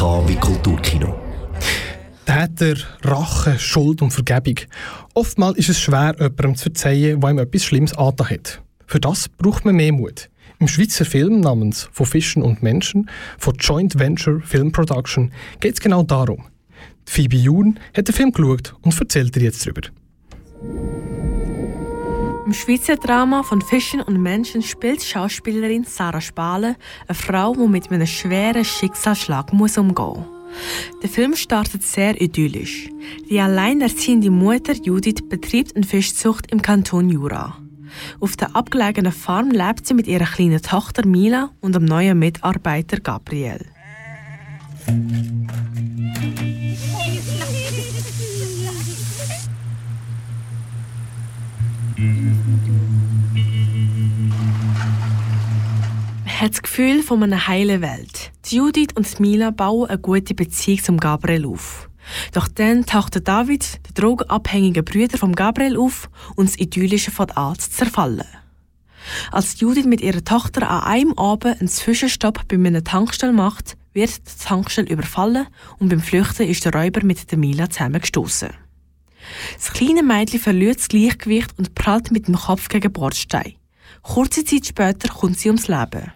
wie Kulturkino. Täter, Rache, Schuld und Vergebung. Oftmals ist es schwer, jemandem zu verzeihen, der ihm etwas Schlimmes angetan hat. Für das braucht man mehr Mut. Im Schweizer Film namens Von Fischen und Menschen von Joint Venture Film Production geht es genau darum. Phoebe Jun hat den Film geschaut und erzählt dir jetzt darüber. Im Schweizer Drama von Fischen und Menschen spielt Schauspielerin Sarah Spale eine Frau, die mit einem schweren Schicksalsschlag muss umgehen muss. Der Film startet sehr idyllisch. Die alleinerziehende Mutter Judith betreibt eine Fischzucht im Kanton Jura. Auf der abgelegenen Farm lebt sie mit ihrer kleinen Tochter Mila und dem neuen Mitarbeiter Gabriel. Man hat das Gefühl von einer heilen Welt. Judith und Mila bauen eine gute Beziehung zum Gabriel auf. Doch dann taucht David, der drogenabhängige Brüder von Gabriel, auf und das Idyllische von an zu zerfallen. Als Judith mit ihrer Tochter an einem Abend einen Zwischenstopp bei einer Tankstelle macht, wird die Tankstelle überfallen und beim Flüchten ist der Räuber mit der Mila zusammengestoßen. Das kleine Mädchen verliert das Gleichgewicht und prallt mit dem Kopf gegen Bordstein. Kurze Zeit später kommt sie ums Leben.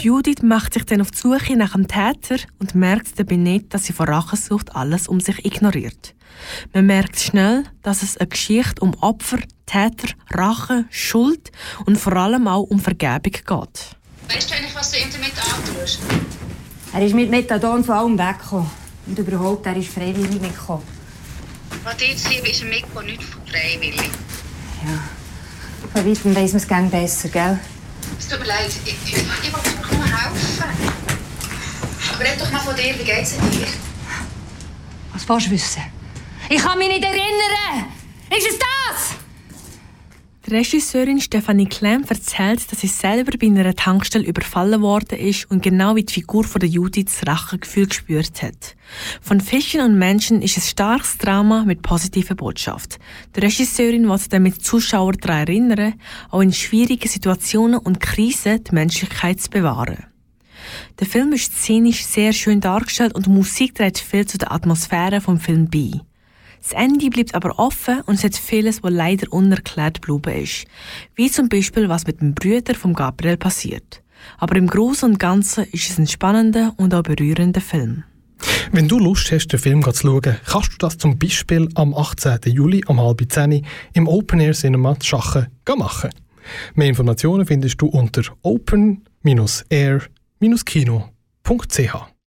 Judith macht sich dann auf die Suche nach dem Täter und merkt dabei nicht, dass sie vor Rachensucht alles um sich ignoriert. Man merkt schnell, dass es eine Geschichte um Opfer, Täter, Rache, Schuld und vor allem auch um Vergebung geht. Weißt du eigentlich, was du ihm damit antust? Er ist mit Methadon von allem weggekommen. Und überhaupt, er ist freiwillig mitgekommen. Was zu lieb ist ein Mikro nicht freiwillig. Ja. Von weitem weiss man es besser, gell? Es tut mir leid, ich, ich, ich helfen. Red doch mal von dir, wie geht's dir? Was willst du wissen? Ich kann mich nicht erinnern! Ist es das? Die Regisseurin Stefanie Klemm erzählt, dass sie selber bei einer Tankstelle überfallen worden ist und genau wie die Figur von der Judith das Rachegefühl gespürt hat. Von Fischen und Menschen ist ein starkes Drama mit positiver Botschaft. Die Regisseurin wollte damit Zuschauer daran erinnern, auch in schwierigen Situationen und Krisen die Menschlichkeit zu bewahren. Der Film ist szenisch sehr schön dargestellt und die Musik trägt viel zu der Atmosphäre vom Film bei. Das Ende bleibt aber offen und es hat vieles, was leider unerklärt geblieben ist. Wie zum Beispiel, was mit dem Brüder von Gabriel passiert. Aber im Großen und Ganzen ist es ein spannender und auch berührender Film. Wenn du Lust hast, den Film zu schauen, kannst du das zum Beispiel am 18. Juli um halb zehn im Open Air Cinema Schachen machen. Mehr Informationen findest du unter open-air-kino.ch.